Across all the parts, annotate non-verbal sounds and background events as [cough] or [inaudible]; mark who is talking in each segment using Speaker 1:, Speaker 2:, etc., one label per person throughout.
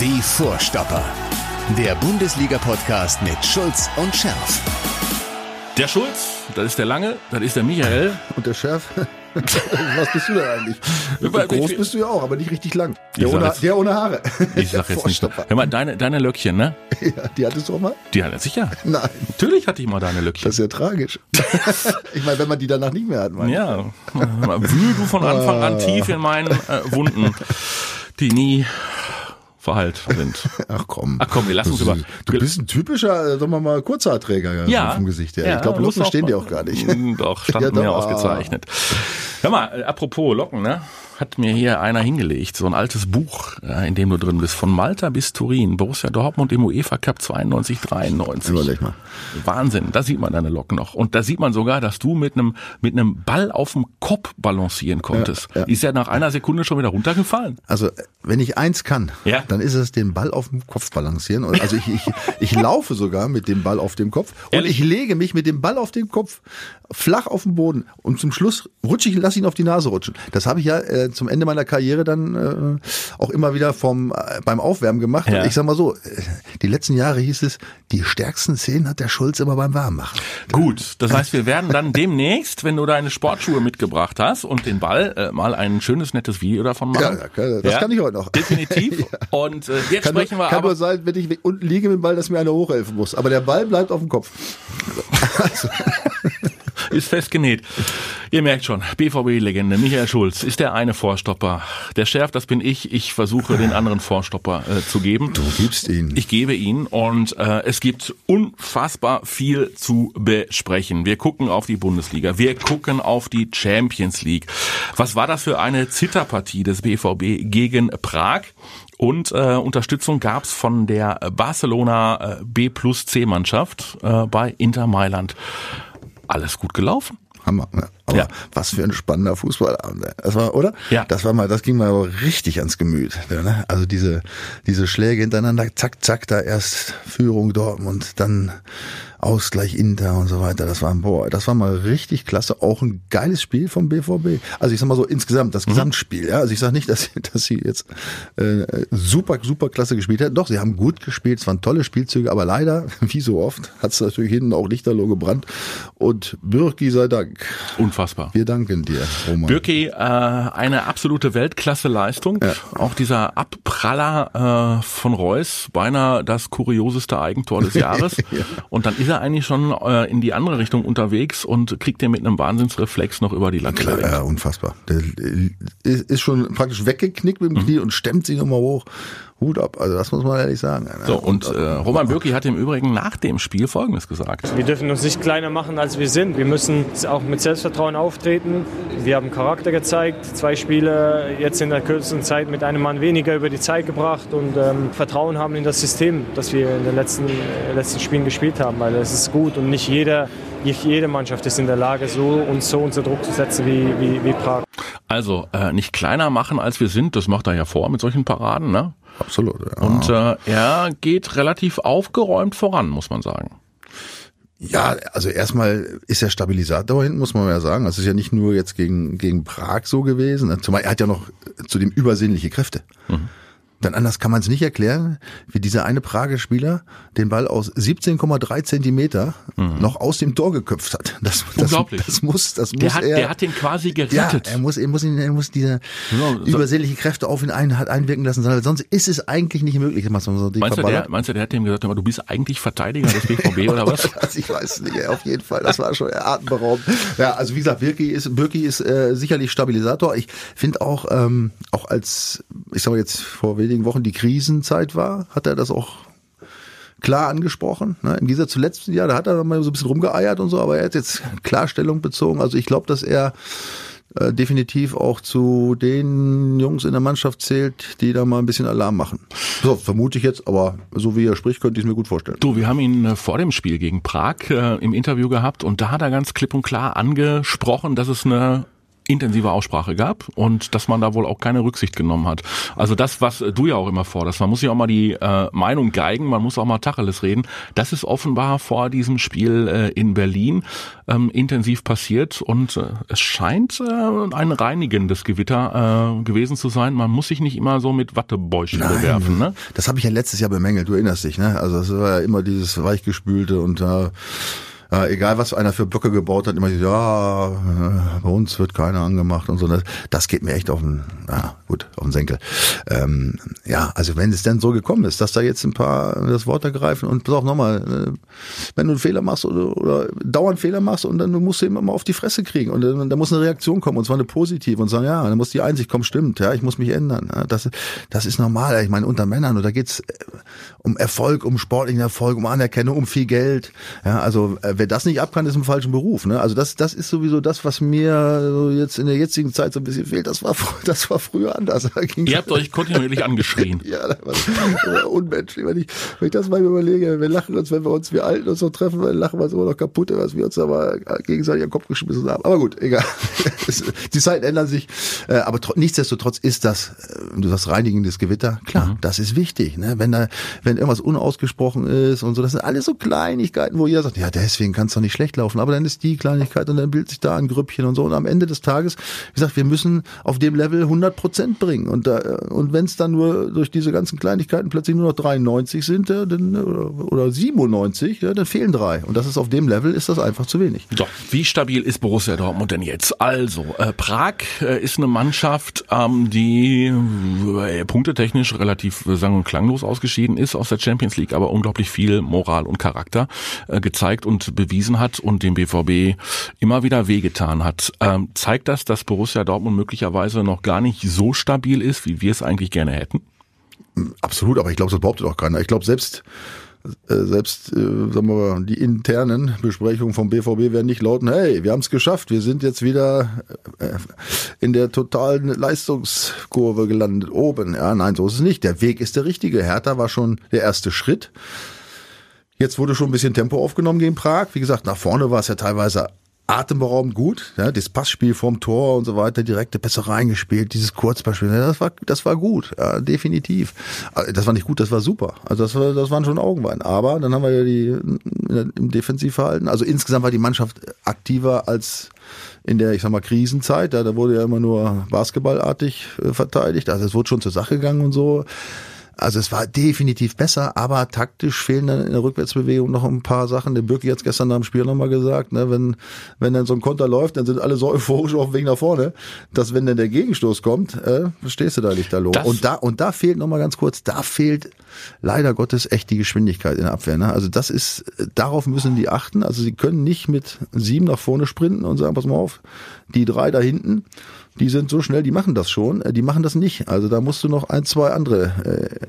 Speaker 1: Die Vorstopper. Der Bundesliga-Podcast mit Schulz und Scherf.
Speaker 2: Der Schulz, das ist der Lange, das ist der Michael.
Speaker 3: Und der Chef? [laughs] Was bist du denn eigentlich? Groß bist du ja auch, aber nicht richtig lang. Der, ohne,
Speaker 2: jetzt-
Speaker 3: der ohne Haare.
Speaker 2: Ich sag jetzt nicht.
Speaker 3: Vorstopper.
Speaker 2: Hör mal, deine, deine Löckchen, ne? [laughs]
Speaker 3: Ja, die hattest du auch mal?
Speaker 2: Die hat er sicher.
Speaker 3: Nein,
Speaker 2: Natürlich hatte ich mal deine Löckchen.
Speaker 3: das ist ja tragisch. [laughs] ich meine, wenn man die danach nicht mehr hat, mein.
Speaker 2: ja. Wühl du von Anfang an tief in meinen äh, Wunden, die nie verheilt sind. [laughs]
Speaker 3: Ach komm.
Speaker 2: Ach komm, wir lassen uns über-
Speaker 3: Du bist ein typischer, äh, sagen wir mal, Kurzhaarträger
Speaker 2: Ja.
Speaker 3: vom Gesicht her.
Speaker 2: Ja,
Speaker 3: ich glaube, Locken stehen dir auch gar nicht. [laughs]
Speaker 2: Doch, standen
Speaker 3: Ja,
Speaker 2: mir ausgezeichnet. Hör mal, äh, apropos Locken, ne? Hat mir hier einer hingelegt, so ein altes Buch, in dem du drin bist, von Malta bis Turin, Borussia Dortmund im UEFA Cup 92, 93.
Speaker 3: Überleg mal.
Speaker 2: Wahnsinn, da sieht man deine Locken noch. Und da sieht man sogar, dass du mit einem mit einem Ball auf dem Kopf balancieren konntest.
Speaker 3: Ja, ja.
Speaker 2: Ist ja nach einer Sekunde schon wieder runtergefallen.
Speaker 3: Also, wenn ich eins kann,
Speaker 2: Ja.
Speaker 3: dann ist es den Ball auf dem Kopf balancieren. Also ich, ich, ich laufe sogar mit dem Ball auf dem Kopf und
Speaker 2: Ehrlich?
Speaker 3: ich lege mich mit dem Ball auf dem Kopf flach auf den Boden und zum Schluss rutsche ich und lasse ihn auf die Nase rutschen. Das habe ich ja äh, zum Ende meiner Karriere dann äh, auch immer wieder vom äh, beim Aufwärmen gemacht.
Speaker 2: Ja.
Speaker 3: Ich sag mal so, äh, die letzten Jahre hieß es, die stärksten Szenen hat der Schulz immer beim Warmmachen.
Speaker 2: Gut, das heißt, wir werden dann demnächst, wenn du deine Sportschuhe mitgebracht hast und den Ball, äh, mal ein schönes, nettes Video davon machen.
Speaker 3: Ja, ja, das kann ich heute noch.
Speaker 2: Definitiv. [laughs] Und äh, jetzt
Speaker 3: Kann, nur,
Speaker 2: sprechen wir
Speaker 3: kann
Speaker 2: aber...
Speaker 3: nur sein, wenn ich unten liege mit dem Ball, dass mir einer hochhelfen muss. Aber der Ball bleibt auf dem Kopf. [laughs]
Speaker 2: Ist festgenäht. Ihr merkt schon, BVB-Legende Michael Schulz ist der eine Vorstopper. Der Chef, das bin ich. Ich versuche den anderen Vorstopper äh, zu geben.
Speaker 3: Du gibst ihn.
Speaker 2: Ich gebe ihn und äh, es gibt unfassbar viel zu besprechen. Wir gucken auf die Bundesliga, wir gucken auf die Champions League. Was war das für eine Zitterpartie des BVB gegen Prag? Und äh, Unterstützung gab's von der Barcelona äh, B plus C Mannschaft äh, bei Inter Mailand. Alles gut gelaufen.
Speaker 3: Hammer. Ne? Aber
Speaker 2: Ja.
Speaker 3: was für ein spannender Fußballabend. Das war, oder?
Speaker 2: Ja.
Speaker 3: Das war mal, das ging mal aber richtig ans Gemüt. ja, Ne? Also diese, diese Schläge hintereinander, zack, zack, da erst Führung Dortmund, dann Ausgleich Inter und so weiter. Das war, boah, das war mal richtig klasse. Auch ein geiles Spiel vom BVB. Also ich sag mal so insgesamt,
Speaker 2: Mhm.
Speaker 3: das Gesamtspiel. Ja, also ich sag nicht, dass, dass sie jetzt äh, super, super klasse gespielt hätten. Doch, sie haben gut gespielt. Es waren tolle Spielzüge, aber leider, [laughs] wie so oft, hat es natürlich hinten auch Lichterloh gebrannt. Und Bürki sei Dank.
Speaker 2: Unfassbar.
Speaker 3: Wir danken dir, Roman.
Speaker 2: Birki, äh, eine absolute Weltklasse-Leistung. Auch dieser Abpraller äh, von Reus, beinahe das kurioseste Eigentor des [laughs] Jahres. Und dann ist er eigentlich schon äh, in die andere Richtung unterwegs und kriegt den mit einem Wahnsinnsreflex noch über die Latte.
Speaker 3: Klar, ja, unfassbar. Der äh, ist schon praktisch weggeknickt mit dem
Speaker 2: Mhm.
Speaker 3: Knie und stemmt sich nochmal hoch. Hut ab. Also das muss man ehrlich sagen.
Speaker 2: So, und äh, Roman Birki hat im Übrigen nach dem Spiel Folgendes gesagt.
Speaker 4: Wir dürfen uns nicht kleiner machen, als wir sind. Wir müssen auch mit Selbstvertrauen auftreten. Wir haben Charakter gezeigt, zwei Spiele jetzt in der kürzesten Zeit mit einem Mann weniger über die Zeit gebracht und ähm, Vertrauen haben in das System, das wir in den letzten, äh, letzten Spielen gespielt haben, weil es ist gut und nicht jeder, nicht jede Mannschaft ist in der Lage, so und so unter Druck zu setzen wie, wie, wie Prag.
Speaker 2: Also äh, nicht kleiner machen, als wir sind, das macht er ja vor mit solchen Paraden. Ne?
Speaker 3: Absolut. Ja.
Speaker 2: Und äh, er geht relativ aufgeräumt voran, muss man sagen.
Speaker 3: Ja, also erstmal ist er Stabilisator hinten, muss man ja sagen. Das ist ja nicht nur jetzt gegen, gegen Prag so gewesen. Zumal er hat ja noch zudem übersinnliche Kräfte. Denn anders kann man es nicht erklären, wie dieser eine Prager Spieler den Ball aus 17,3 Zentimeter noch aus dem Tor geköpft hat. Das, das,
Speaker 2: Unglaublich.
Speaker 3: Das muss, das muss
Speaker 2: Der hat,
Speaker 3: er.
Speaker 2: der hat den quasi
Speaker 3: ja,
Speaker 2: gerettet.
Speaker 3: er muss, er muss ihn, er muss diese
Speaker 2: Ja, so-
Speaker 3: übersinnliche Kräfte auf ihn ein, hat einwirken lassen, sondern sonst ist es eigentlich nicht möglich.
Speaker 2: Meinst du, der, meinst du, der hat dem gesagt, du bist eigentlich Verteidiger des BVB oder was? [laughs]
Speaker 3: Ich weiß nicht, auf jeden Fall, das war schon atemberaubend. Ja, also wie gesagt, Birki ist, Birki ist äh, sicherlich Stabilisator. Ich finde auch, ähm, auch als, ich sag mal jetzt vor wenigen Wochen die Krisenzeit war, hat er das auch klar angesprochen. Ne? Im Gegensatz zu letzten Jahr, da hat er mal so ein bisschen rumgeeiert und so, aber er hat jetzt Klarstellung bezogen. Also ich glaube, dass er äh, definitiv auch zu den Jungs in der Mannschaft zählt, die da mal ein bisschen Alarm machen. So, vermute ich jetzt, aber so wie er spricht, könnte ich es mir gut vorstellen.
Speaker 2: Du, wir haben ihn äh, vor dem Spiel gegen Prag äh, im Interview gehabt und da hat er ganz klipp und klar angesprochen, dass es eine intensive Aussprache gab und dass man da wohl auch keine Rücksicht genommen hat. Also das, was du ja auch immer forderst, man muss ja auch mal die äh, Meinung geigen, man muss auch mal Tacheles reden. Das ist offenbar vor diesem Spiel äh, in Berlin ähm, intensiv passiert und äh, es scheint äh, ein reinigendes Gewitter äh, gewesen zu sein. Man muss sich nicht immer so mit Wattebäuschen
Speaker 3: Nein,
Speaker 2: bewerfen. Ne?
Speaker 3: Das habe ich ja letztes Jahr bemängelt, du erinnerst dich, ne? Also es war ja immer dieses weichgespülte und da äh, äh, egal was einer für Blöcke gebaut hat, immer so, ja, äh, bei uns wird keiner angemacht und so. Das, geht mir echt auf den, ja, gut, auf den Senkel. Ähm, ja, also wenn es denn so gekommen ist, dass da jetzt ein paar das Wort ergreifen und pass auf nochmal, äh, wenn du einen Fehler machst oder, oder dauernd Fehler machst und dann du musst du immer mal auf die Fresse kriegen und dann, da muss eine Reaktion kommen und zwar eine positive und sagen, ja, dann muss die Einsicht kommen, stimmt, ja, ich muss mich ändern. Ja, das, das ist normal. Ich meine, unter Männern, und da geht's äh, um Erfolg, um sportlichen Erfolg, um Anerkennung, um viel Geld. Ja, also wer das nicht abkann, ist im falschen Beruf. Ne? Also das, das ist sowieso das, was mir so jetzt in der jetzigen Zeit so ein bisschen fehlt. Das war, [laughs] das war früher anders.
Speaker 2: Ihr habt euch kontinuierlich [laughs] angeschrien.
Speaker 3: ja, das war, das war unmenschlich. Wenn ich, wenn ich das mal überlege, wir lachen uns, wenn wir uns, wir Alten uns noch treffen, dann lachen wir uns immer noch kaputt, was wir uns aber gegenseitig am Kopf geschmissen haben. Aber gut, egal. [laughs] Die Zeiten ändern sich. Äh, aber nichtsdestotrotz ist das, äh, du sagst reinigendes Gewitter, klar, mhm. das ist wichtig. Ne? Wenn da, wenn irgendwas unausgesprochen ist und so, das sind alles so Kleinigkeiten, wo jeder sagt, ja, deswegen kannst du nicht schlecht laufen, aber dann ist die Kleinigkeit und dann bildet sich da ein Grüppchen und so. Und am Ende des Tages, wie gesagt, wir müssen auf dem Level 100 Prozent bringen. Und, und wenn es dann nur durch diese ganzen Kleinigkeiten plötzlich nur noch 93 sind, dann, oder, oder 97, ja, dann fehlen drei. Und das ist auf dem Level, ist das einfach zu wenig.
Speaker 2: So, wie stabil ist Borussia Dortmund denn jetzt? Also, äh, Prag äh, ist eine Mannschaft, ähm, die äh, punktetechnisch relativ äh, sang- und klanglos ausgeschieden ist aus der Champions League, aber unglaublich viel Moral und Charakter äh, gezeigt und bewiesen hat und dem BVB immer wieder wehgetan hat. Ähm, zeigt das, dass Borussia Dortmund möglicherweise noch gar nicht so stabil ist, wie wir es eigentlich gerne hätten?
Speaker 3: Absolut, aber ich glaube, das behauptet auch keiner. Ich glaube, selbst äh, selbst äh, sagen wir mal, die internen Besprechungen vom BVB werden nicht lauten, hey, wir haben es geschafft, wir sind jetzt wieder äh, in der totalen Leistungskurve gelandet, oben. Ja, nein, so ist es nicht. Der Weg ist der richtige. Hertha war schon der erste Schritt. Jetzt wurde schon ein bisschen Tempo aufgenommen gegen Prag. Wie gesagt, nach vorne war es ja teilweise atemberaubend gut. Ja, das Passspiel vorm Tor und so weiter, direkte Pässe reingespielt, dieses Kurzballspiel, ja, das war, das war gut, ja, definitiv. Äh, das war nicht gut, das war super. Also das, war, das waren schon Augenwein. Aber dann haben wir ja die im Defensivverhalten. Also insgesamt war die Mannschaft aktiver als in der, ich sag mal, Krisenzeit. Ja, da wurde ja immer nur basketballartig äh, verteidigt. Also es wurde schon zur Sache gegangen und so. Also es war definitiv besser, aber taktisch fehlen dann in der Rückwärtsbewegung noch ein paar Sachen. Der Birki hat es gestern nach dem Spiel nochmal gesagt, ne, wenn, wenn dann so ein Konter läuft, dann sind alle so euphorisch auf dem Weg nach vorne, dass wenn dann der Gegenstoß kommt, äh, stehst du da nicht da los. Und da, und da fehlt nochmal ganz kurz, da fehlt leider Gottes echt die Geschwindigkeit in der Abwehr. Ne? Also das ist, darauf müssen die achten. Also sie können nicht mit sieben nach vorne sprinten und sagen, pass mal auf, die drei da hinten, die sind so schnell, die machen das schon, äh, die machen das nicht. Also da musst du noch ein, zwei andere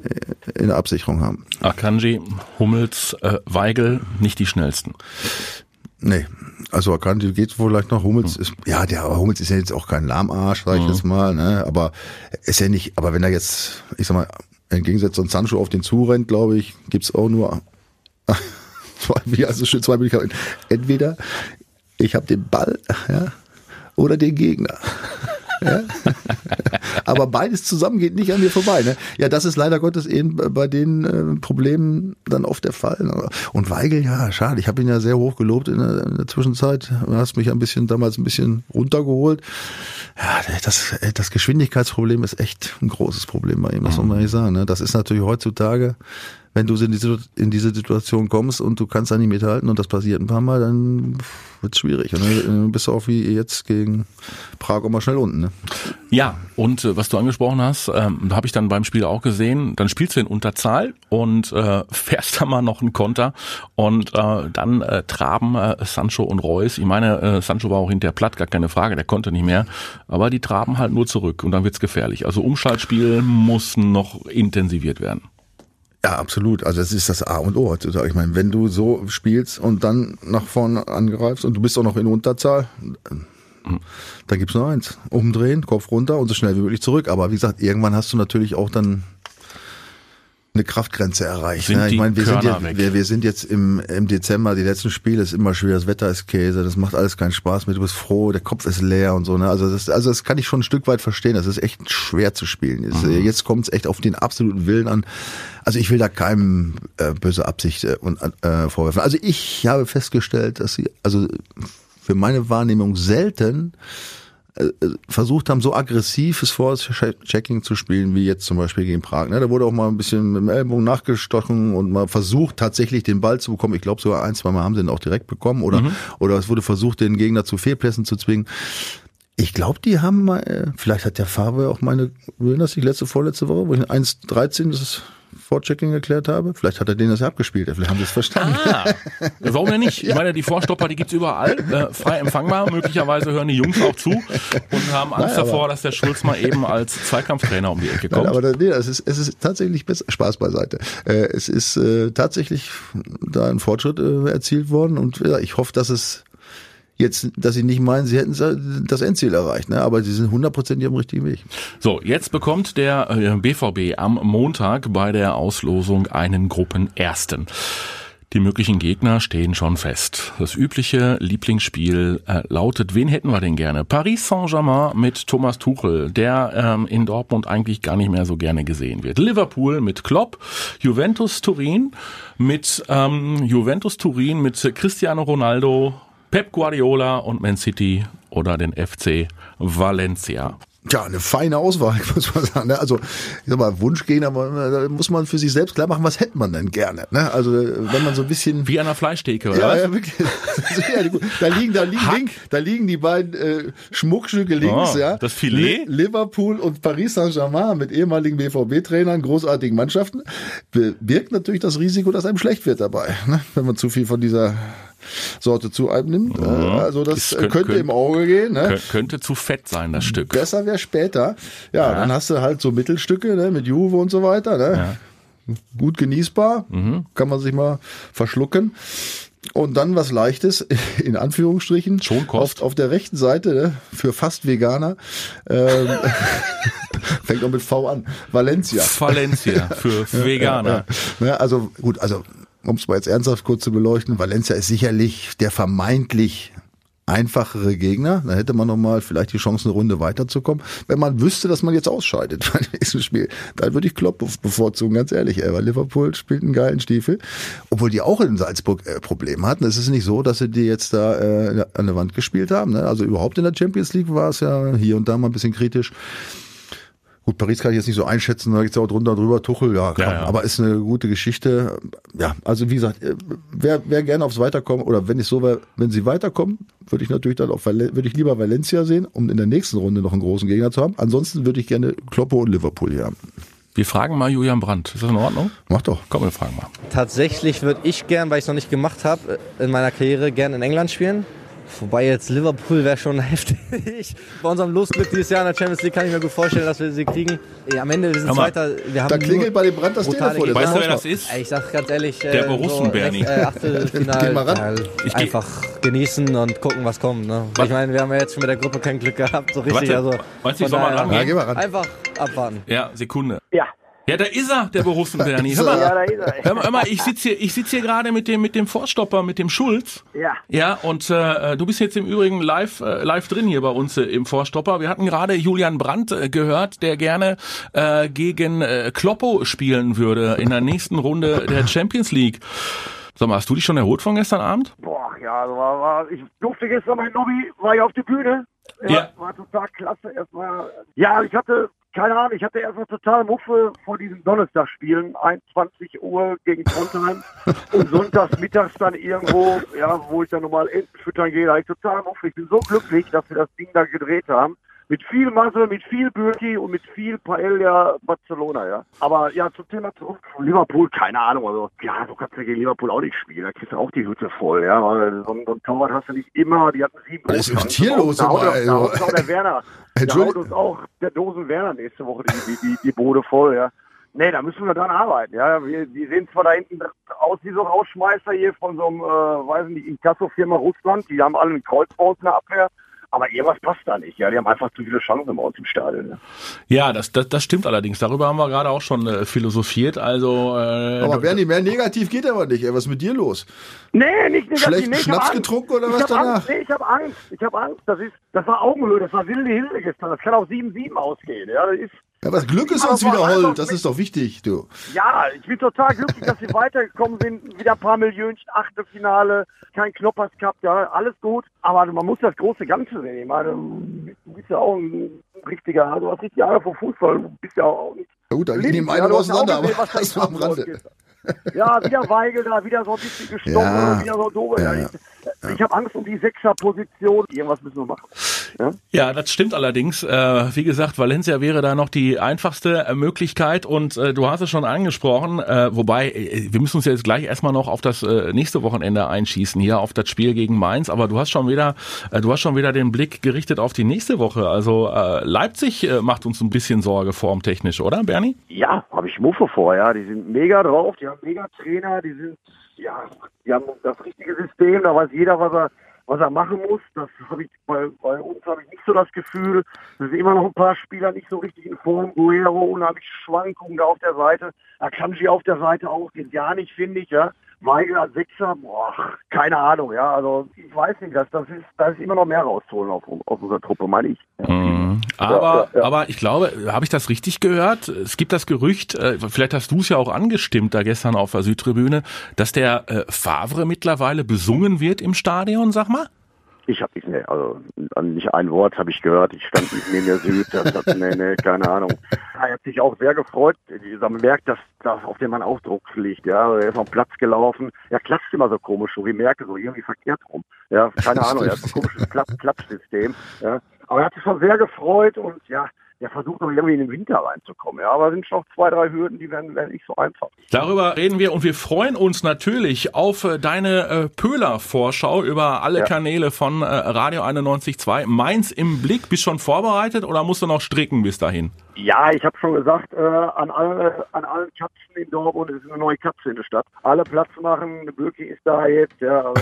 Speaker 3: äh, in der Absicherung haben.
Speaker 2: Akanji, Hummels, äh, Weigel, nicht die schnellsten.
Speaker 3: Nee, also Akanji geht vielleicht noch. Hummels hm. ist, ja, der Hummels ist ja jetzt auch kein Lahmarsch, sag ich hm. jetzt mal, ne? aber ist ja nicht, aber wenn er jetzt, ich sag mal, im Gegensatz zu Sancho auf den zurennt, glaube ich, gibt's auch nur [laughs] zwei, also schön zwei Möglichkeiten. Entweder ich habe den Ball, ja, oder den Gegner. Ja? [laughs] Aber beides zusammen geht nicht an mir vorbei. Ne? Ja, das ist leider Gottes eben bei den äh, Problemen dann oft der Fall. Ne? Und Weigel, ja, schade. Ich habe ihn ja sehr hoch gelobt in der, in der Zwischenzeit. Du hast mich ein bisschen damals ein bisschen runtergeholt. Ja, das, das Geschwindigkeitsproblem ist echt ein großes Problem bei ihm, das muss man nicht sagen. Ne? Das ist natürlich heutzutage wenn du in diese, Situation kommst und du kannst da nicht mithalten und das passiert ein paar Mal, dann wird es schwierig. Und dann bist du auch wie jetzt gegen Prag auch mal schnell unten. Ne?
Speaker 2: Ja, und äh, was du angesprochen hast, ähm, habe ich dann beim Spiel auch gesehen, dann spielst du in Unterzahl und äh, [laughs] fährst da mal noch einen Konter und äh, dann äh, traben äh, Sancho und Reus. Ich meine, äh, Sancho war auch hinterher platt, gar keine Frage, der konnte nicht mehr, aber die traben halt nur zurück und dann wird's gefährlich. Also Umschaltspiel muss noch intensiviert werden.
Speaker 3: Ja, absolut. Also es ist das A und O. Ich meine, wenn du so spielst und dann nach vorne angreifst und du bist auch noch in Unterzahl, da gibt's nur eins. Umdrehen, Kopf runter und so schnell wie möglich zurück. Aber wie gesagt, irgendwann hast du natürlich auch dann eine Kraftgrenze erreicht. Ne? Ich meine, wir sind, ja, wir, wir, sind jetzt im, im Dezember, die letzten Spiele ist immer schwer, das Wetter ist Käse, das macht alles keinen Spaß mehr, du bist froh, der Kopf ist leer und so. Ne? Also, das, also das kann ich schon ein Stück weit verstehen, das ist echt schwer zu spielen. Mhm. Jetzt kommt es echt auf den absoluten Willen an. Also ich will da keinem äh, böse Absicht äh, äh, vorwerfen. Also ich habe festgestellt, dass sie, also für meine Wahrnehmung selten versucht haben, so aggressives Force-Checking zu spielen, wie jetzt zum Beispiel gegen Prag. Ne? Da wurde auch mal ein bisschen mit dem Ellbogen nachgestochen und mal versucht, tatsächlich den Ball zu bekommen. Ich glaube, sogar ein, zwei Mal haben sie ihn auch direkt bekommen oder, mhm. oder es wurde versucht, den Gegner zu Fehlpässen zu zwingen. Ich glaube, die haben mal, äh, vielleicht hat der Farbe auch meine, du erinnerst dich, letzte, vorletzte Woche, wo ich 1,13, das ist Vorchecking erklärt habe. Vielleicht hat er den das abgespielt, vielleicht haben sie es verstanden.
Speaker 2: Ah, warum denn nicht? Ich [laughs] meine, die Vorstopper, die gibt's überall, äh, frei empfangbar. Möglicherweise hören die Jungs auch zu und haben Angst Nein, davor, dass der Schulz mal eben als Zweikampftrainer um die Ecke kommt.
Speaker 3: Nein, aber nee, es ist, es ist tatsächlich besser. Spaß beiseite. Äh, es ist äh, tatsächlich da ein Fortschritt äh, erzielt worden und ja, ich hoffe, dass es jetzt, dass sie nicht meinen, sie hätten das Endziel erreicht, ne? aber sie sind hundertprozentig am richtigen Weg.
Speaker 2: So, jetzt bekommt der BVB äh, am Montag bei der Auslosung einen Gruppenersten. Die möglichen Gegner stehen schon fest. Das übliche Lieblingsspiel äh, lautet, wen hätten wir denn gerne? Paris Saint-Germain mit Thomas Tuchel, der ähm, in Dortmund eigentlich gar nicht mehr so gerne gesehen wird. Liverpool mit Klopp, Juventus Turin mit ähm, Juventus Turin mit Cristiano Ronaldo, Pep Guardiola und Man City oder den FC Valencia.
Speaker 3: Tja, eine feine Auswahl, [laughs] muss man sagen. Ne? Also, ich sag mal, Wunschgegner, da muss man für sich selbst klar machen, was hätte man denn gerne. Ne? Also, wenn man so ein bisschen.
Speaker 2: Wie an einer Fleischtheke, oder? Ja, ja, wirklich. [laughs]
Speaker 3: da liegen, da liegen, da liegen die beiden äh, Schmuckstücke links, oh, ja.
Speaker 2: Das Filet.
Speaker 3: Liverpool und Paris Saint-Germain mit ehemaligen BVB-Trainern, großartigen Mannschaften, birgt natürlich das Risiko, dass einem schlecht wird dabei, ne? wenn man zu viel von dieser Sorte zu einem nimmt. Mhm. Also das, könnte, könnte, im Auge gehen. Ne?
Speaker 2: Könnte zu fett sein, das Stück.
Speaker 3: Besser wäre später. Ja, ja, dann hast du halt so Mittelstücke ne, mit Juve und so weiter. Ne? Ja. Gut genießbar, mhm. kann man sich mal verschlucken. Und dann was Leichtes, [laughs] in Anführungsstrichen,
Speaker 2: Schon
Speaker 3: auf, auf der rechten Seite ne, für fast Veganer. Ähm, [laughs] fängt auch mit V an. Valencia.
Speaker 2: Valencia für [laughs] Veganer. Ja,
Speaker 3: ja. Ne, also gut, also um es mal jetzt ernsthaft kurz zu beleuchten, Valencia ist sicherlich der vermeintlich einfachere Gegner. Da hätte man nochmal vielleicht die Chance, eine Runde weiterzukommen. Wenn man wüsste, dass man jetzt ausscheidet [laughs] beim nächsten Spiel, dann würde ich Klopp bevorzugen, ganz ehrlich. Weil Liverpool spielt einen geilen Stiefel. Obwohl die auch in Salzburg äh, Probleme hatten. Es ist nicht so, dass sie die jetzt da äh, an der Wand gespielt haben. Ne? Also überhaupt in der Champions League war es ja hier und da mal ein bisschen kritisch. Gut, Paris kann ich jetzt nicht so einschätzen, da geht's ja auch drunter drüber, Tuchel, ja, klar, ja, ja. aber ist eine gute Geschichte. Ja, also wie gesagt, äh, wer, wer gerne aufs Weiterkommen, oder wenn ich so wäre, wenn sie weiterkommen, würde ich natürlich dann auf würde ich lieber Valencia sehen, um in der nächsten Runde noch einen großen Gegner zu haben. Ansonsten würde ich gerne Kloppe und Liverpool hier haben.
Speaker 2: Wir fragen mal Julian Brandt. Ist das in Ordnung?
Speaker 3: Mach doch.
Speaker 2: Komm, wir fragen mal.
Speaker 5: Tatsächlich würde ich gern, weil ich es noch nicht gemacht habe, in meiner Karriere gern in England spielen. Wobei jetzt Liverpool wäre schon [laughs] heftig. Bei unserem Losglück dieses Jahr in der Champions League kann ich mir gut vorstellen, dass wir sie kriegen. Ja, am Ende wir sind Zweiter. Wir haben
Speaker 3: da klingelt bei dem Brand das Telefon.
Speaker 2: Weißt du, wer das ist?
Speaker 5: Ich sag ganz ehrlich.
Speaker 2: Der äh, Borussen, so Bernie.
Speaker 5: Äh, Achtelfinale. mal ran. Ja, einfach genießen und gucken, was kommt. Ne? Ich meine, wir haben ja jetzt schon mit der Gruppe kein Glück gehabt. So richtig.
Speaker 2: Warte, also, weißt du, ich soll mal ran?
Speaker 3: Ja, geh mal ran.
Speaker 5: Einfach abwarten.
Speaker 2: Ja, Sekunde.
Speaker 6: Ja.
Speaker 2: Ja, da ist er, der Borussen Bernie. [laughs] Hör mal, ja, da ist er. Hör mal, hör mal ich sitze hier, ich sitz hier gerade mit dem, mit dem Vorstopper, mit dem Schulz.
Speaker 6: Ja.
Speaker 2: Ja, und äh, du bist jetzt im Übrigen live, äh, live drin hier bei uns äh, im Vorstopper. Wir hatten gerade Julian Brandt äh, gehört, der gerne äh, gegen äh, Kloppo spielen würde in der nächsten Runde der Champions League. Sag mal, hast du dich schon erholt von gestern Abend?
Speaker 6: Boah, ja, also war, war, ich durfte gestern mein Lobby, war ich auf der Bühne. Ja, ja. War total klasse. Erstmal, ja, ich hatte keine Ahnung, ich hatte erstmal total Muffe vor diesen Donnerstagsspielen, 21 Uhr gegen Trondheim [laughs] und sonntags mittags dann irgendwo, ja, wo ich dann nochmal Enten füttern gehe, da ich total Muffe. Ich bin so glücklich, dass wir das Ding da gedreht haben mit viel Muscle, mit viel Birki und mit viel Paella Barcelona, ja. Aber ja, zum Thema zurück. Liverpool, keine Ahnung, also, ja, du kannst ja gegen Liverpool auch nicht spielen, da kriegst du auch die Hütte voll, ja, weil so, ein Torwart hast du nicht immer, die hatten sieben
Speaker 3: Was ist hier los?
Speaker 6: Da haut, da haut auch der Werner, [laughs] da haut uns auch der Dosen Werner nächste Woche die, die, die, die Bode voll, ja. Nee, da müssen wir dran arbeiten. Ja, wir, die sehen zwar da hinten aus wie so Rausschmeißer hier von so einem, äh, weiß nicht, Inkasso-Firma Russland. Die haben alle einen Kreuzbau in der Abwehr. Aber irgendwas passt da nicht. Ja, die haben einfach zu viele Chancen bei uns im Stadion. Ja,
Speaker 2: ja das, das, das stimmt allerdings. Darüber haben wir gerade auch schon äh, philosophiert. Also,
Speaker 3: äh, aber Bernie, mehr negativ geht aber nicht. Ey, was ist mit dir los?
Speaker 6: Nee, nicht negativ.
Speaker 3: Schlecht
Speaker 6: nee,
Speaker 3: Schnaps getrunken oder was danach?
Speaker 6: Angst, nee, ich habe Angst. Ich habe Angst. Das ist, das war Augenhöhe. Das war wilde Hilde gestern. Das kann auch 7-7 ausgehen. Ja, das ist
Speaker 3: ja, was Glück ist uns wiederholt, das ist doch wichtig, du.
Speaker 6: Ja, ich bin total glücklich, dass wir weitergekommen sind. Wieder ein paar Millionchen, Achtelfinale, kein Knoppers Cup, ja, alles gut. Aber man muss das große Ganze sehen. Ich meine, du bist ja auch ein richtiger, du hast richtig Jahre vor Fußball, du bist ja auch nicht.
Speaker 3: Ja gut, dann nehmen einen auseinander, aber das war [laughs] am Rande.
Speaker 6: Ja, wieder Weigel da, wieder so ein bisschen gestochen, ja. wieder so doof. Ja. Ich, ich habe Angst um die Sechser-Position. Irgendwas müssen wir machen.
Speaker 2: Ja, ja das stimmt allerdings. Äh, wie gesagt, Valencia wäre da noch die einfachste äh, Möglichkeit und äh, du hast es schon angesprochen, äh, wobei äh, wir müssen uns jetzt gleich erstmal noch auf das äh, nächste Wochenende einschießen, hier auf das Spiel gegen Mainz, aber du hast schon wieder, du hast schon wieder den Blick gerichtet auf die nächste Woche. Also Leipzig macht uns ein bisschen Sorge formtechnisch, oder Bernie?
Speaker 6: Ja, habe ich Muffe vor, ja. Die sind mega drauf, die haben mega Trainer, die sind, ja, die haben das richtige System, da weiß jeder, was er was er machen muss. Das habe ich bei, bei uns habe ich nicht so das Gefühl. Es sind immer noch ein paar Spieler nicht so richtig in Form. Guerrero unheimlich Schwankungen da auf der Seite. Akanji auf der Seite auch, den gar nicht, finde ich, ja. Als Sechser, boah, keine Ahnung, ja. Also ich weiß nicht, dass das ist, da ist immer noch mehr rauszuholen auf, auf unserer Truppe, meine ich.
Speaker 2: Mhm. Aber, ja, ja, aber ich glaube, habe ich das richtig gehört? Es gibt das Gerücht, äh, vielleicht hast du es ja auch angestimmt da gestern auf der Südtribüne, dass der äh, Favre mittlerweile besungen wird im Stadion, sag mal?
Speaker 6: Ich habe nicht, nee, also nicht ein Wort habe ich gehört. Ich stand nicht neben der Süd, das nee, nee, keine Ahnung. [laughs] Er hat sich auch sehr gefreut. Man merkt, dass das auf dem man auch Druck liegt. Ja, er ist auf den Platz gelaufen. Er klatscht immer so komisch, so wie merke so irgendwie verkehrt rum. Ja, keine Ahnung. Er hat ein komisches Klatschsystem. Ja, aber er hat sich schon sehr gefreut und ja, der versucht noch irgendwie in den Winter reinzukommen. Ja, aber sind schon zwei, drei Hürden, die werden, werden nicht so einfach.
Speaker 2: Darüber reden wir und wir freuen uns natürlich auf äh, deine äh, Pöhler-Vorschau über alle ja. Kanäle von äh, Radio 91.2. Mainz im Blick, bist schon vorbereitet oder musst du noch stricken bis dahin?
Speaker 6: Ja, ich habe schon gesagt, äh, an, alle, an allen Katzen in Dortmund ist eine neue Katze in der Stadt. Alle Platz machen, Birki ist da jetzt, ja. Also,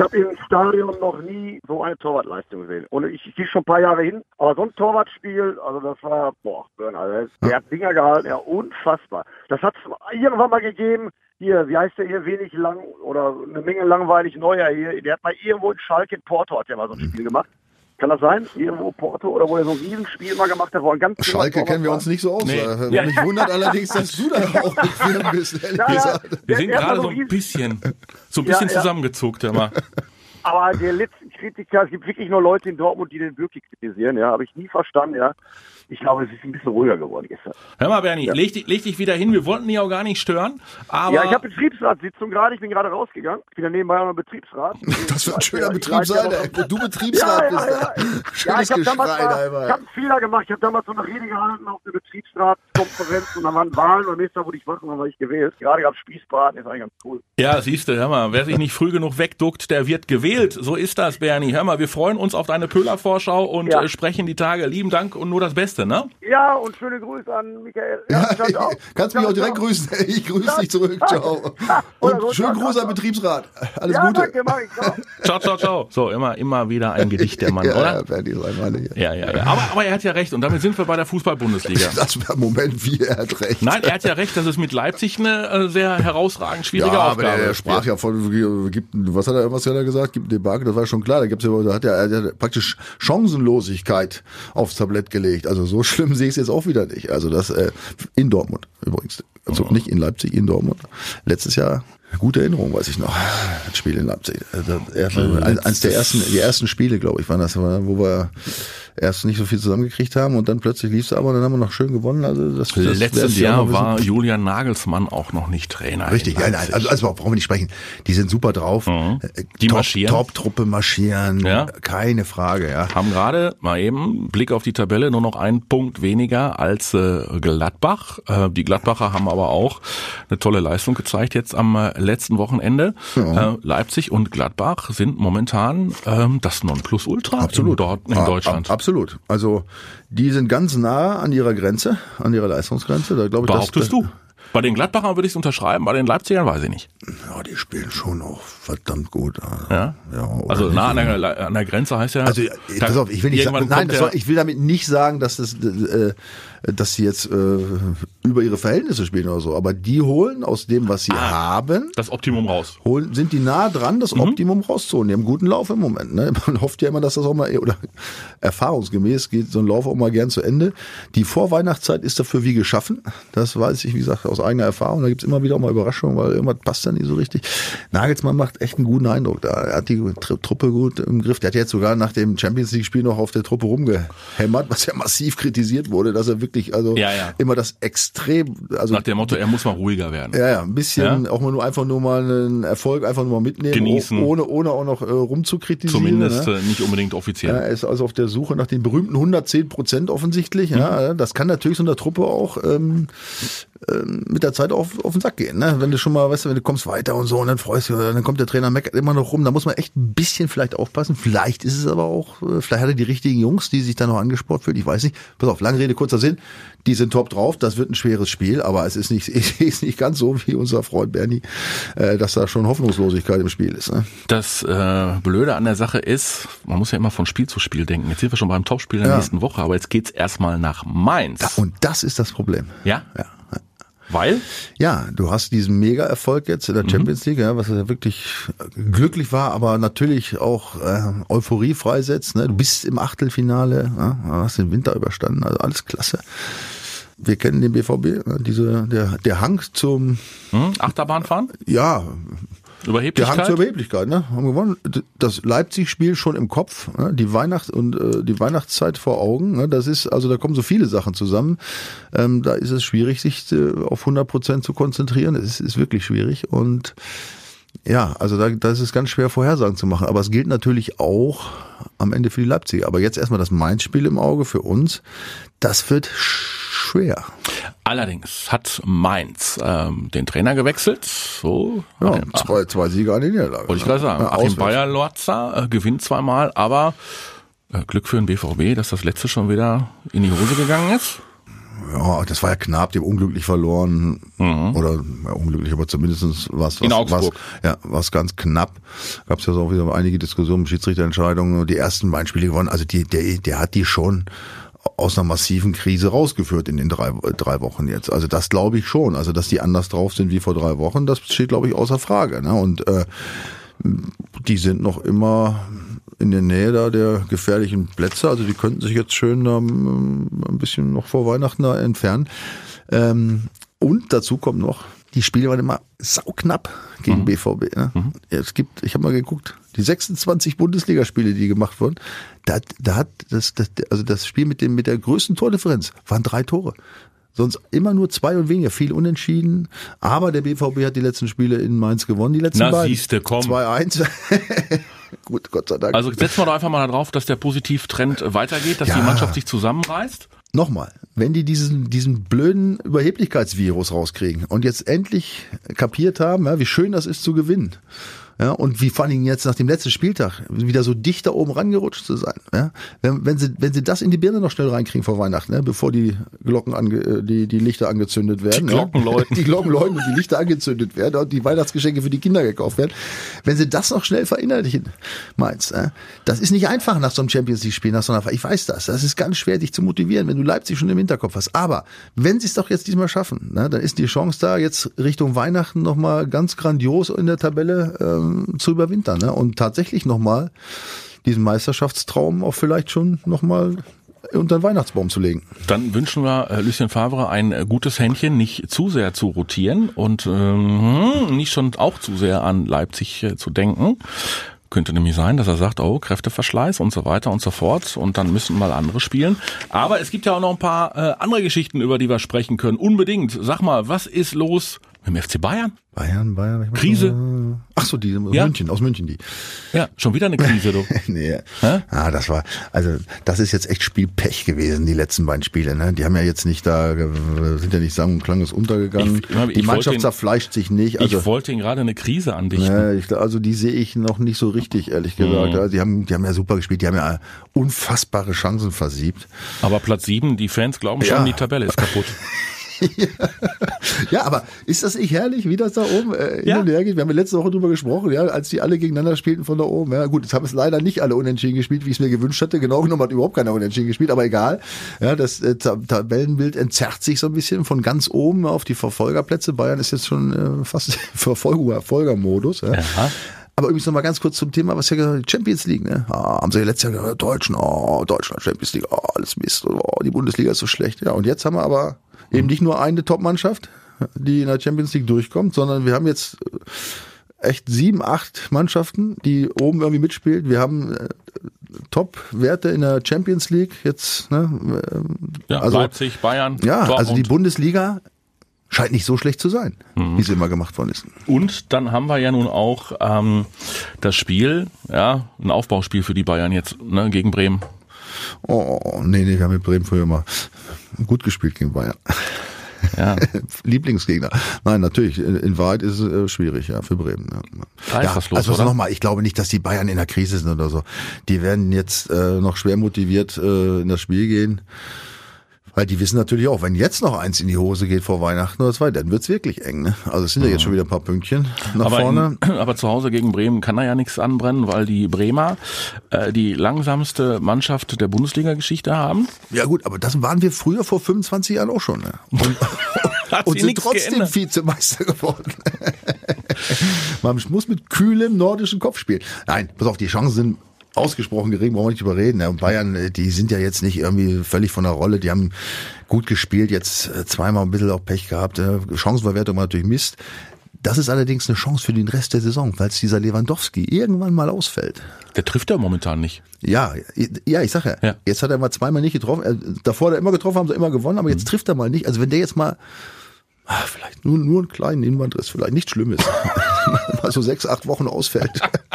Speaker 6: habe im Stadion noch nie so eine Torwartleistung gesehen. Und ich, ich gehe schon ein paar Jahre hin, aber so ein Torwartspiel, also das war, boah, also der hat Dinger gehalten, ja, unfassbar. Das hat es irgendwann mal gegeben, hier, wie heißt der hier, wenig lang oder eine Menge langweilig Neuer hier, der hat mal irgendwo in Schalke in Porto hat der mal so ein Spiel gemacht. Kann das sein? Irgendwo Porto oder wo er so ein Riesenspiel mal gemacht hat, wo er ganz
Speaker 3: Schalke kennen wir uns nicht so aus. Nee. Äh, ja. Mich wundert allerdings, dass du da [laughs] auch mitführen bist, ehrlich ja,
Speaker 2: gesagt. Wir sind gerade so ein bisschen, so ein [laughs] bisschen ja, zusammengezuckt, immer.
Speaker 6: Aber der letzte Kritiker, es gibt wirklich nur Leute in Dortmund, die den wirklich kritisieren, ja, habe ich nie verstanden, ja ich glaube, es ist ein bisschen ruhiger geworden gestern.
Speaker 2: Hör mal, Bernie, ja. leg, dich, leg dich wieder hin. Wir wollten dich auch gar nicht stören. Aber
Speaker 6: ja, ich habe Betriebsratssitzung gerade. Ich bin gerade rausgegangen. Ich bin ja nebenbei noch Betriebsrat. [laughs]
Speaker 3: Das wird ein schöner Betrieb sein, ey. Du Betriebsrat
Speaker 6: ja, ja, ja.
Speaker 3: bist. Ja, ich habe
Speaker 6: damals mal, ich hab einen Fehler gemacht. Ich habe damals so eine Rede gehalten auf der Betriebsratskonferenz und dann waren Wahlen und nächstes Mal wurde ich wach und dann war ich gewählt. Gerade gab es Spießbraten, ist eigentlich ganz cool.
Speaker 2: Ja, siehst du, hör mal, wer sich nicht früh genug wegduckt, der wird gewählt. So ist das, Bernie. Hör mal, wir freuen uns auf deine Pöhler-Vorschau und ja. Äh, sprechen die Tage. Lieben Dank und nur das Beste, ne?
Speaker 6: Ja, und schöne Grüße an Michael.
Speaker 3: Ja, ja kannst mich auch direkt ciao. grüßen. [laughs] Ich grüße dich zurück. Ciao. [laughs] Und schönen Gruß an Betriebsrat. Alles ja, Gute. Danke, mach ich.
Speaker 2: Ciao. [laughs] ciao, ciao, ciao. So, immer, immer wieder ein Gedicht, der Mann,
Speaker 3: ja,
Speaker 2: oder?
Speaker 3: Ja, Bernie,
Speaker 2: ja, ja, ja. Aber, aber er hat ja recht. Und damit sind wir bei der Fußball-Bundesliga.
Speaker 3: Das war Moment, wie er hat recht.
Speaker 2: Nein, er hat ja recht, dass es mit Leipzig eine äh, sehr herausragend schwierige ja, Aufgabe
Speaker 3: aber er, er sprach ja von, gibt, was hat er, was hat er gesagt? Gibt ein Debakel, das war schon klar. Da gibt's ja, da hat er, er hat praktisch Chancenlosigkeit aufs Tablett gelegt. Also so [laughs] schlimm sehe ich es jetzt auch wieder nicht. Also das äh, in Dortmund übrigens. Also nicht in Leipzig, in Dortmund. Letztes Jahr Gute Erinnerung, weiß ich noch. Das Spiel in Leipzig. Also, eins der ersten, die ersten Spiele, glaube ich, waren das, wo wir erst nicht so viel zusammengekriegt haben und dann plötzlich lief es aber dann haben wir noch schön gewonnen. Also das,
Speaker 2: das Letztes Jahr war Julian Nagelsmann auch noch nicht Trainer.
Speaker 3: Richtig, ja, nein, also, also brauchen wir nicht sprechen. Die sind super drauf. Mhm.
Speaker 2: Äh, Die Top, marschieren.
Speaker 3: Top-Truppe marschieren, ja. keine Frage. Ja.
Speaker 2: Haben gerade mal eben Blick auf die Tabelle nur noch einen Punkt weniger als äh, Gladbach. Äh, die Gladbacher haben aber auch eine tolle Leistung gezeigt jetzt am äh, letzten Wochenende. Ja. Äh, Leipzig und Gladbach sind momentan ähm, das Nonplusultra
Speaker 3: Absolut.
Speaker 2: in, dort, in Deutschland.
Speaker 3: Absolut. Also die sind ganz nah an ihrer Grenze, an ihrer Leistungsgrenze. Da glaube ich,
Speaker 2: Behauptest
Speaker 3: das,
Speaker 2: du? Bei den Gladbachern würde ich es unterschreiben, bei den Leipzigern weiß ich nicht.
Speaker 3: Ja, die spielen schon auch verdammt gut.
Speaker 2: Ja.
Speaker 3: ja
Speaker 2: also nah an der, an der Grenze heißt ja.
Speaker 3: Also pass auf, ich will nicht sagen, nein, soll, ich will damit nicht sagen, dass das, äh, dass sie jetzt äh, über ihre Verhältnisse spielen oder so, aber die holen aus dem, was sie ah, haben,
Speaker 2: das Optimum raus.
Speaker 3: Holen, sind die nah dran, das mhm. Optimum rauszuholen. Die haben einen guten Lauf im Moment. Ne? Man hofft ja immer, dass das auch mal oder erfahrungsgemäß geht so ein Lauf auch mal gern zu Ende. Die Vorweihnachtszeit ist dafür wie geschaffen. Das weiß ich, wie gesagt, aus eigener Erfahrung. Da gibt's immer wieder auch mal Überraschungen, weil irgendwas passt da nicht so richtig. Nagelsmann macht echt einen guten Eindruck. Da er hat die Truppe gut im Griff. Der hat jetzt sogar nach dem Champions League Spiel noch auf der Truppe rumgehämmert, was ja massiv kritisiert wurde, dass er wirklich also
Speaker 2: ja, ja.
Speaker 3: immer das extrem also
Speaker 2: nach dem Motto, er muss mal ruhiger werden.
Speaker 3: Ja, ja, ein bisschen ja? auch mal nur einfach nur mal einen Erfolg einfach nur mal mitnehmen,
Speaker 2: genießen,
Speaker 3: ohne ohne auch noch äh, rumzukritisieren.
Speaker 2: Zumindest ne? nicht unbedingt offiziell.
Speaker 3: er ist also auf der Suche nach den berühmten 110 Prozent offensichtlich. Mhm. Ja, das kann natürlich so einer Truppe auch ähm, ähm, mit der Zeit auf, auf den Sack gehen. Ne? Wenn du schon mal, weißt du, wenn du kommst weiter und so und dann freust du, dann kommt der Trainer meckert immer noch rum. Da muss man echt ein bisschen vielleicht aufpassen. Vielleicht ist es aber auch, äh, vielleicht hat er die richtigen Jungs, die sich da noch angespornt fühlen. Ich weiß nicht. Pass auf, lange Rede, kurzer Sinn. Die sind top drauf. Das wird ein schweres Spiel, aber es ist nicht, [laughs] ist nicht ganz so wie unser Freund Bernie, äh, dass da schon Hoffnungslosigkeit im Spiel ist. Ne?
Speaker 2: Das äh, Blöde an der Sache ist, man muss ja immer von Spiel zu Spiel denken. Jetzt sind wir schon beim Topspiel der ja. nächsten Woche, aber jetzt geht's erstmal nach Mainz.
Speaker 3: Da, und das ist das Problem.
Speaker 2: Ja?
Speaker 3: Ja.
Speaker 2: Weil?
Speaker 3: Ja, du hast diesen Mega-Erfolg jetzt in der mhm. Champions League, ja, was ja wirklich glücklich war, aber natürlich auch äh, Euphorie freisetzt. Ne? Du bist im Achtelfinale, ja, hast den Winter überstanden, also alles klasse. Wir kennen den BVB, ne? diese, der, der Hang zum
Speaker 2: hm, Achterbahnfahren?
Speaker 3: Ja,
Speaker 2: Überheblichkeit?
Speaker 3: Der Hang zur Überheblichkeit, ne? Haben gewonnen. Das Leipzig-Spiel schon im Kopf, ne? die Weihnacht und äh, die Weihnachtszeit vor Augen. Ne? Das ist, also da kommen so viele Sachen zusammen. Ähm, da ist es schwierig, sich äh, auf 100 Prozent zu konzentrieren. Es ist, ist wirklich schwierig und ja, also da, da ist es ganz schwer Vorhersagen zu machen. Aber es gilt natürlich auch am Ende für die Leipziger. Aber jetzt erstmal das Mainz-Spiel im Auge für uns. Das wird schwer.
Speaker 2: Allerdings hat Mainz ähm, den Trainer gewechselt. So,
Speaker 3: ja, Achim, zwei, zwei Siege an den Niederlage.
Speaker 2: Wollte ich gerade sagen. Ja, Achim Bayer-Lorzer äh, gewinnt zweimal, aber äh, Glück für den BVB, dass das letzte schon wieder in die Hose gegangen ist.
Speaker 3: Ja, das war ja knapp, die haben unglücklich verloren. Mhm. Oder ja, unglücklich, aber zumindest war es was, was, ja, was ganz knapp. Gab es ja auch wieder einige Diskussionen, Schiedsrichterentscheidungen, die ersten beiden Spiele gewonnen. Also die, der, der hat die schon aus einer massiven Krise rausgeführt in den drei, drei Wochen jetzt. Also das glaube ich schon. Also dass die anders drauf sind wie vor drei Wochen, das steht glaube ich außer Frage. Ne? Und äh, die sind noch immer in der Nähe da der gefährlichen Plätze. Also die könnten sich jetzt schön ähm, ein bisschen noch vor Weihnachten da entfernen. Ähm, und dazu kommt noch, die Spiele waren immer sauknapp gegen mhm. BVB. Ne? Mhm. Es gibt, ich habe mal geguckt, die 26 Bundesligaspiele, die gemacht wurden, da, da hat das, das, also das Spiel mit dem mit der größten Tordifferenz waren drei Tore. Sonst immer nur zwei und weniger, viel unentschieden. Aber der BVB hat die letzten Spiele in Mainz gewonnen, die letzten
Speaker 2: Na,
Speaker 3: beiden.
Speaker 2: Siehste, komm.
Speaker 3: 2-1. [laughs] Gut, Gott sei Dank.
Speaker 2: Also setzen wir doch einfach mal darauf, dass der Positivtrend weitergeht, dass ja. die Mannschaft sich zusammenreißt.
Speaker 3: Nochmal, wenn die diesen, diesen blöden Überheblichkeitsvirus rauskriegen und jetzt endlich kapiert haben, ja, wie schön das ist zu gewinnen, ja, und wie vor allen Dingen jetzt nach dem letzten Spieltag wieder so dicht da oben rangerutscht zu sein. Ja? Wenn, wenn, sie, wenn sie das in die Birne noch schnell reinkriegen vor Weihnachten, ne? bevor die Glocken ange, äh, die, die Lichter angezündet werden.
Speaker 2: Die Glocken läuten. [laughs]
Speaker 3: Die Glocken läuten und die Lichter angezündet werden und die Weihnachtsgeschenke für die Kinder gekauft werden. Wenn sie das noch schnell verinnerlichen, meinst, äh? das ist nicht einfach nach so einem Champions League Spiel, nach so einer, ich weiß das, das ist ganz schwer, dich zu motivieren, wenn du Leipzig schon im Hinterkopf hast. Aber wenn sie es doch jetzt diesmal schaffen, ne? dann ist die Chance da, jetzt Richtung Weihnachten nochmal ganz grandios in der Tabelle ähm, zu überwintern ne? und tatsächlich nochmal diesen Meisterschaftstraum auch vielleicht schon nochmal unter den Weihnachtsbaum zu legen.
Speaker 2: Dann wünschen wir äh, Lucien Favre ein äh, gutes Händchen, nicht zu sehr zu rotieren und ähm, nicht schon auch zu sehr an Leipzig äh, zu denken. Könnte nämlich sein, dass er sagt, oh, Kräfteverschleiß und so weiter und so fort und dann müssen mal andere spielen. Aber es gibt ja auch noch ein paar äh, andere Geschichten, über die wir sprechen können. Unbedingt. Sag mal, was ist los mit dem FC Bayern?
Speaker 3: Bayern, Bayern.
Speaker 2: Krise.
Speaker 3: Ach so, die aus ja. München, aus München die.
Speaker 2: Ja, schon wieder eine Krise, du. [laughs]
Speaker 3: nee. Hä? Ah, das war, also das ist jetzt echt Spielpech gewesen, die letzten beiden Spiele. Ne? Die haben ja jetzt nicht da, sind ja nicht sang- und klanglos untergegangen. Ich, ich die Mannschaft ihn, zerfleischt sich nicht.
Speaker 2: Also, ich wollte ihnen gerade eine Krise andichten.
Speaker 3: Ich, also die sehe ich noch nicht so richtig, ehrlich gesagt. Mhm. Also, die, haben, die haben ja super gespielt, die haben ja unfassbare Chancen versiebt.
Speaker 2: Aber Platz sieben, die Fans glauben schon, ja. die Tabelle ist kaputt. [laughs] [laughs]
Speaker 3: Ja, aber ist das nicht herrlich, wie das da oben äh, hin und her geht? Wir haben ja letzte Woche drüber gesprochen, ja, als die alle gegeneinander spielten von da oben. Ja, gut, jetzt haben es leider nicht alle unentschieden gespielt, wie ich es mir gewünscht hatte. Genau genommen hat überhaupt keiner unentschieden gespielt, aber egal. Ja, das äh, Tabellenbild entzerrt sich so ein bisschen von ganz oben auf die Verfolgerplätze. Bayern ist jetzt schon äh, fast [laughs] Verfolger, Verfolgermodus. Ja. ja. Aber übrigens noch mal ganz kurz zum Thema, was ja gesagt, Champions League, ne? Ah, haben sie ja letztes Jahr gesagt, Deutschen, oh, Deutschland, Champions League, oh, alles Mist, oh, die Bundesliga ist so schlecht. Ja, und jetzt haben wir aber eben nicht nur eine Top-Mannschaft, die in der Champions League durchkommt, sondern wir haben jetzt echt sieben, acht Mannschaften, die oben irgendwie mitspielen. Wir haben äh, Top-Werte in der Champions League jetzt. Ne?
Speaker 2: Ja, also, Leipzig, Bayern.
Speaker 3: Ja, Dortmund. also die Bundesliga scheint nicht so schlecht zu sein, mhm. wie sie immer gemacht worden ist.
Speaker 2: Und dann haben wir ja nun auch ähm, das Spiel, ja, ein Aufbauspiel für die Bayern jetzt ne, gegen Bremen.
Speaker 3: Oh, nee, nee, wir haben mit Bremen früher mal gut gespielt gegen Bayern. Ja. [laughs] Lieblingsgegner. Nein, natürlich. In Wahrheit ist es äh, schwierig, ja, für Bremen. Ja. ja los, also nochmal, ich glaube nicht, dass die Bayern in der Krise sind oder so. Die werden jetzt äh, noch schwer motiviert äh, in das Spiel gehen. Weil die wissen natürlich auch, wenn jetzt noch eins in die Hose geht vor Weihnachten oder zwei, dann wird's wirklich eng. Ne? Also es sind ja jetzt schon wieder ein paar Pünktchen nach
Speaker 2: aber
Speaker 3: vorne.
Speaker 2: In, [clears throat] aber zu Hause gegen Bremen kann da ja nichts anbrennen, weil die Bremer äh, die langsamste Mannschaft der Bundesliga-Geschichte haben.
Speaker 3: Ja gut, aber das waren wir früher vor 25 Jahren auch schon. Ne? Und, [laughs] und sind trotzdem geändert. Vizemeister geworden. [laughs] Man muss mit kühlem nordischen Kopf spielen. Nein, pass auf, die Chancen sind ausgesprochen gering, brauchen wir nicht überreden. Und Bayern, äh, die sind ja jetzt nicht irgendwie völlig von der Rolle. Die haben gut gespielt, jetzt äh, zweimal ein bisschen auch Pech gehabt. Äh, Chancenverwertung war natürlich Mist. Das ist allerdings eine Chance für den Rest der Saison, falls dieser Lewandowski irgendwann mal ausfällt.
Speaker 2: Der trifft ja momentan nicht.
Speaker 3: Ja, ja, ich sag ja, ja. jetzt hat er mal zweimal nicht getroffen. Davor hat er immer getroffen, haben sie immer gewonnen, aber jetzt mhm. trifft er mal nicht. Also wenn der jetzt mal ach, vielleicht nur, nur einen kleinen Innenbandriss, vielleicht nichts Schlimmes, [laughs] [laughs] mal so sechs, acht Wochen ausfällt. [laughs]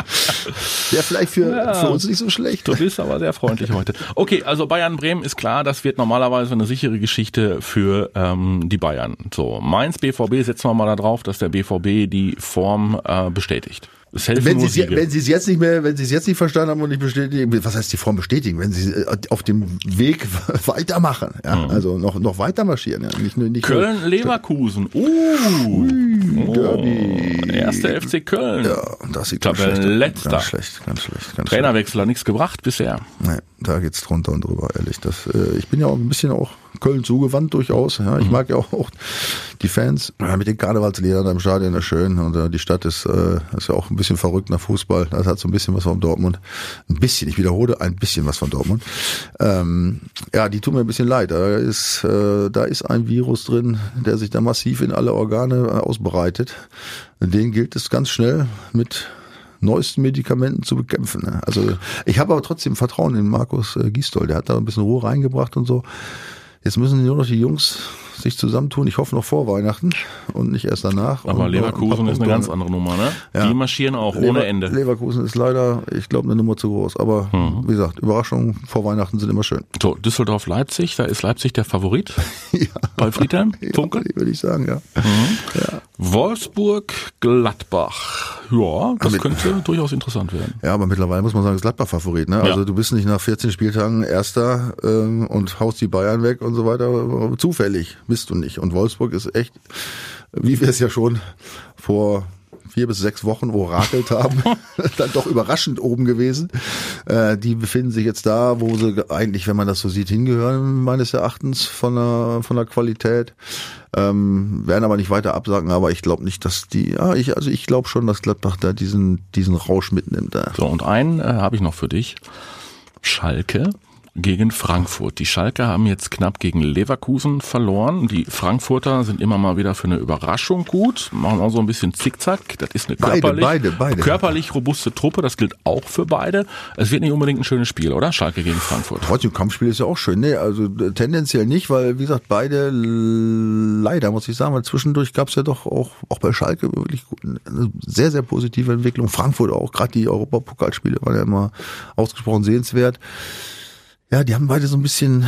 Speaker 3: Wäre vielleicht für, ja, für uns nicht so schlecht.
Speaker 2: Du bist aber sehr freundlich heute. Okay, also Bayern-Bremen ist klar, das wird normalerweise eine sichere Geschichte für ähm, die Bayern. So, Mainz BVB setzen wir mal da drauf, dass der BVB die Form äh, bestätigt
Speaker 3: wenn Sie, sie, wenn Sie es jetzt nicht mehr, wenn Sie es jetzt nicht verstanden haben und nicht bestätigen, was heißt die Form bestätigen? Wenn Sie äh, auf dem Weg [laughs] weitermachen, ja, mhm. also noch noch weiter marschieren, ja,
Speaker 2: nicht nur nicht Köln Leverkusen. Uh, Ui,
Speaker 3: Derby.
Speaker 2: Oh, erster FC Köln.
Speaker 3: Ja, das sieht
Speaker 2: ganz schlecht,
Speaker 3: letzter. ganz schlecht, ganz schlecht, ganz
Speaker 2: Trainerwechsel hat nichts gebracht bisher.
Speaker 3: Nee, da geht's drunter und drüber, ehrlich. Das, äh, ich bin ja auch ein bisschen auch Köln zugewandt durchaus. Ja, ich mhm. mag ja auch, auch die Fans ja, mit den Karnevalsliedern im Stadion, ist schön. Und äh, die Stadt ist, äh, ist ja auch ein bisschen verrückt nach Fußball. Das hat so ein bisschen was von Dortmund. Ein bisschen, ich wiederhole, ein bisschen was von Dortmund. Ähm, ja, die tun mir ein bisschen leid. Da ist, äh, da ist ein Virus drin, der sich da massiv in alle Organe äh, ausbreitet. Den gilt es ganz schnell mit neuesten Medikamenten zu bekämpfen. Also ich habe aber trotzdem Vertrauen in Markus äh, Gisdol. Der hat da ein bisschen Ruhe reingebracht und so. Jetzt müssen nur noch die Jungs sich zusammentun. Ich hoffe noch vor Weihnachten und nicht erst danach.
Speaker 2: Aber und Leverkusen ist eine ganz andere Nummer, ne? Ja. Die marschieren auch Lever ohne Ende.
Speaker 3: Leverkusen ist leider, ich glaube, eine Nummer zu groß. Aber mhm. wie gesagt, Überraschungen vor Weihnachten sind immer schön.
Speaker 2: So, Düsseldorf-Leipzig, da ist Leipzig der Favorit [laughs] ja. bei Friedhelm? Funke?
Speaker 3: Ja, würde ich sagen, ja.
Speaker 2: Mhm. ja. Wolfsburg-Gladbach. Ja, das könnte durchaus interessant werden.
Speaker 3: Ja, aber mittlerweile muss man sagen, ist Gladbach Favorit. Ne? Also du bist nicht nach 14 Spieltagen Erster ähm, und haust die Bayern weg und so weiter. Zufällig bist du nicht. Und Wolfsburg ist echt, wie wir es ja schon vor vier bis sechs Wochen orakelt haben, [laughs] [laughs] dann doch überraschend oben gewesen. Äh, die befinden sich jetzt da, wo sie eigentlich, wenn man das so sieht, hingehören, meines Erachtens von der, von der Qualität. Ähm, werden aber nicht weiter absagen, aber ich glaube nicht, dass die, ja, ich, also ich glaube schon, dass Gladbach da diesen, diesen Rausch mitnimmt. Da.
Speaker 2: So, und einen äh, habe ich noch für dich. Schalke gegen Frankfurt. Die Schalke haben jetzt knapp gegen Leverkusen verloren. Die Frankfurter sind immer mal wieder für eine Überraschung gut, machen auch so ein bisschen Zickzack. Das ist eine körperlich,
Speaker 3: beide, beide,
Speaker 2: körperlich robuste Truppe. Das gilt auch für beide. Es wird nicht unbedingt ein schönes Spiel, oder? Schalke gegen Frankfurt.
Speaker 3: Trotzdem, Kampfspiel ist ja auch schön. Nee, also tendenziell nicht, weil, wie gesagt, beide leider, muss ich sagen, weil zwischendurch gab es ja doch auch, auch bei Schalke wirklich eine sehr, sehr positive Entwicklung. Frankfurt auch, gerade die Europapokalspiele waren ja immer ausgesprochen sehenswert. Ja, die haben beide so ein bisschen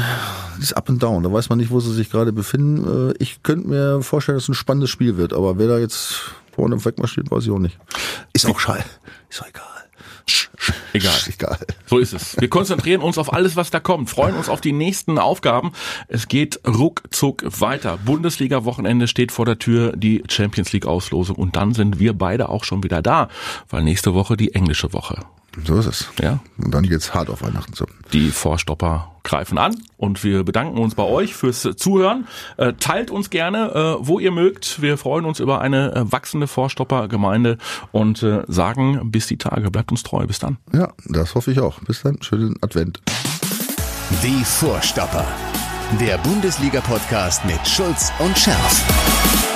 Speaker 3: das Up and Down. Da weiß man nicht, wo sie sich gerade befinden. Äh, ich könnte mir vorstellen, dass es ein spannendes Spiel wird, aber wer da jetzt vorne wegmarschiert, weiß ich auch nicht. Ist auch schall. Ist auch egal.
Speaker 2: Egal. Egal. So ist es. Wir konzentrieren uns auf alles, was da kommt, freuen uns auf die nächsten Aufgaben. Es geht ruckzuck weiter. Bundesliga-Wochenende steht vor der Tür, die Champions League-Auslosung und dann sind wir beide auch schon wieder da, weil nächste Woche die englische Woche.
Speaker 3: So ist es.
Speaker 2: Ja.
Speaker 3: Und dann geht's hart auf Weihnachten zu.
Speaker 2: Die Vorstopper greifen an und wir bedanken uns bei euch fürs Zuhören. Äh, teilt uns gerne, äh, wo ihr mögt. Wir freuen uns über eine äh, wachsende Vorstopper-Gemeinde und sagen bis die Tage. Bleibt uns treu. Bis dann.
Speaker 3: Ja, das hoffe ich auch. Bis dann. Schönen Advent.
Speaker 1: Die Vorstopper. Der Bundesliga-Podcast mit Schulz und Scherf.